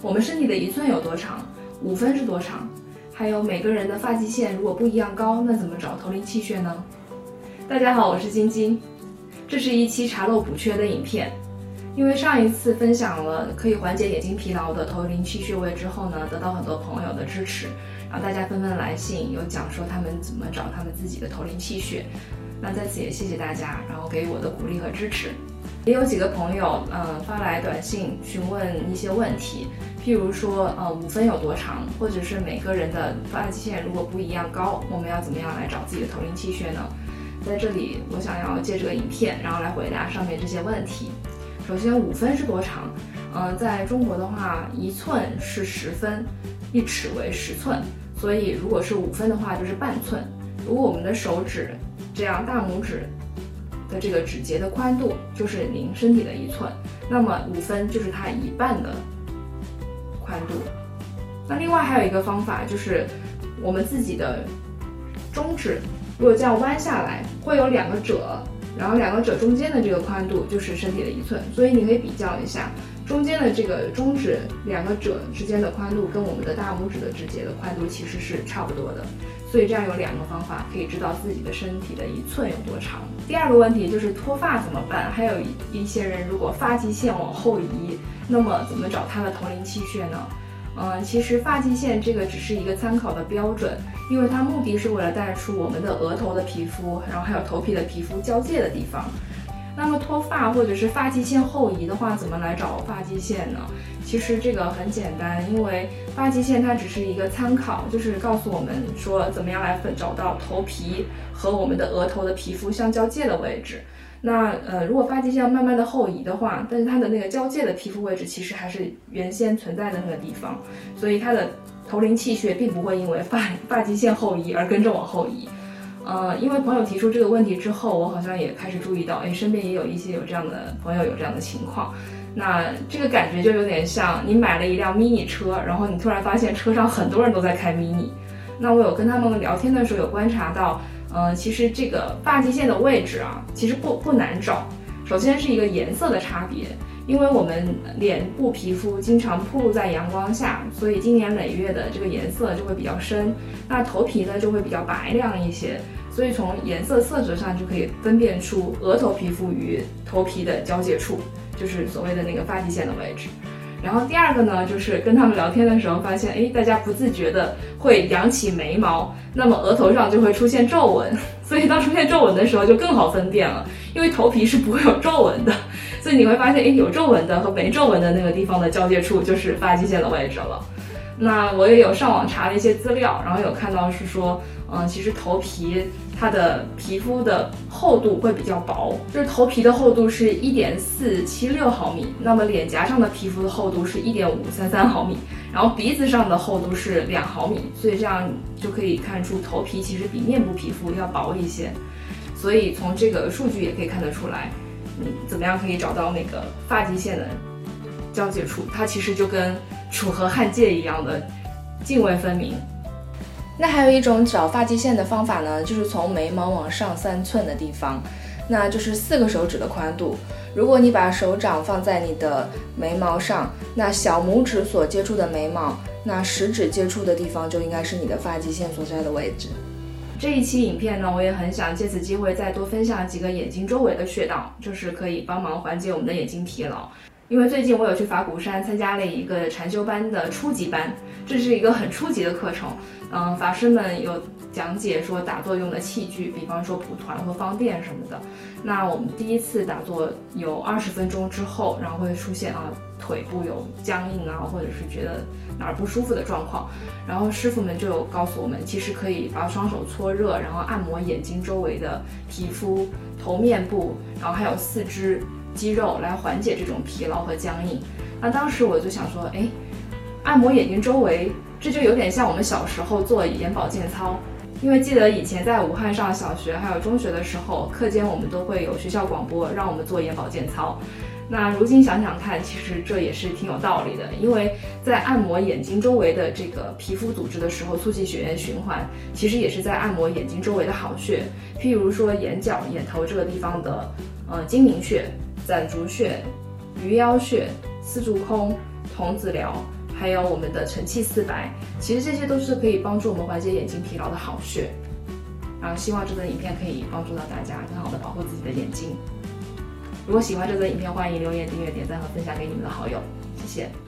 我们身体的一寸有多长？五分是多长？还有每个人的发际线如果不一样高，那怎么找头灵气穴呢？大家好，我是晶晶，这是一期查漏补缺的影片。因为上一次分享了可以缓解眼睛疲劳的头灵气穴位之后呢，得到很多朋友的支持，然后大家纷纷来信，有讲说他们怎么找他们自己的头灵气穴。那在此也谢谢大家，然后给我的鼓励和支持。也有几个朋友，嗯，发来短信询问一些问题，譬如说，呃，五分有多长，或者是每个人的发际线如果不一样高，我们要怎么样来找自己的头灵气血呢？在这里，我想要借这个影片，然后来回答上面这些问题。首先，五分是多长？嗯，在中国的话，一寸是十分，一尺为十寸，所以如果是五分的话，就是半寸。如果我们的手指这样，大拇指。的这个指节的宽度就是您身体的一寸，那么五分就是它一半的宽度。那另外还有一个方法，就是我们自己的中指，如果这样弯下来，会有两个褶，然后两个褶中间的这个宽度就是身体的一寸。所以你可以比较一下，中间的这个中指两个褶之间的宽度跟我们的大拇指的指节的宽度其实是差不多的。所以这样有两个方法可以知道自己的身体的一寸有多长。第二个问题就是脱发怎么办？还有一些人如果发际线往后移，那么怎么找他的头灵气穴呢？嗯，其实发际线这个只是一个参考的标准，因为它目的是为了带出我们的额头的皮肤，然后还有头皮的皮肤交界的地方。那么脱发或者是发际线后移的话，怎么来找发际线呢？其实这个很简单，因为发际线它只是一个参考，就是告诉我们说怎么样来找到头皮和我们的额头的皮肤相交界的位置。那呃，如果发际线慢慢的后移的话，但是它的那个交界的皮肤位置其实还是原先存在的那个地方，所以它的头灵气穴并不会因为发发际线后移而跟着往后移。呃，因为朋友提出这个问题之后，我好像也开始注意到，哎，身边也有一些有这样的朋友有这样的情况。那这个感觉就有点像你买了一辆 mini 车，然后你突然发现车上很多人都在开 mini。那我有跟他们聊天的时候有观察到，呃，其实这个发际线的位置啊，其实不不难找。首先是一个颜色的差别。因为我们脸部皮肤经常暴露在阳光下，所以经年累月的这个颜色就会比较深。那头皮呢就会比较白亮一些，所以从颜色色泽上就可以分辨出额头皮肤与头皮的交界处，就是所谓的那个发际线的位置。然后第二个呢，就是跟他们聊天的时候发现，哎，大家不自觉的会扬起眉毛，那么额头上就会出现皱纹。所以当出现皱纹的时候就更好分辨了，因为头皮是不会有皱纹的。所以你会发现，哎，有皱纹的和没皱纹的那个地方的交界处就是发际线的位置了。那我也有上网查了一些资料，然后有看到是说，嗯，其实头皮它的皮肤的厚度会比较薄，就是头皮的厚度是一点四七六毫米，那么脸颊上的皮肤的厚度是一点五三三毫米，然后鼻子上的厚度是两毫米，所以这样就可以看出头皮其实比面部皮肤要薄一些。所以从这个数据也可以看得出来。嗯，怎么样可以找到那个发际线的交界处？它其实就跟楚河汉界一样的泾渭分明。那还有一种找发际线的方法呢，就是从眉毛往上三寸的地方，那就是四个手指的宽度。如果你把手掌放在你的眉毛上，那小拇指所接触的眉毛，那食指接触的地方就应该是你的发际线所在的位置。这一期影片呢，我也很想借此机会再多分享几个眼睛周围的穴道，就是可以帮忙缓解我们的眼睛疲劳。因为最近我有去法鼓山参加了一个禅修班的初级班，这是一个很初级的课程。嗯，法师们有讲解说打坐用的器具，比方说蒲团和方垫什么的。那我们第一次打坐有二十分钟之后，然后会出现啊腿部有僵硬啊，或者是觉得。哪儿不舒服的状况，然后师傅们就有告诉我们，其实可以把双手搓热，然后按摩眼睛周围的皮肤、头面部，然后还有四肢肌肉来缓解这种疲劳和僵硬。那当时我就想说，哎，按摩眼睛周围，这就有点像我们小时候做眼保健操，因为记得以前在武汉上小学还有中学的时候，课间我们都会有学校广播让我们做眼保健操。那如今想想看，其实这也是挺有道理的，因为在按摩眼睛周围的这个皮肤组织的时候，促进血液循环，其实也是在按摩眼睛周围的好穴，譬如说眼角、眼头这个地方的，呃，睛明穴、攒竹穴、鱼腰穴、丝竹空、童子髎，还有我们的承泣四白，其实这些都是可以帮助我们缓解眼睛疲劳的好穴。然后希望这则影片可以帮助到大家，更好的保护自己的眼睛。如果喜欢这则影片，欢迎留言、订阅、点赞和分享给你们的好友，谢谢。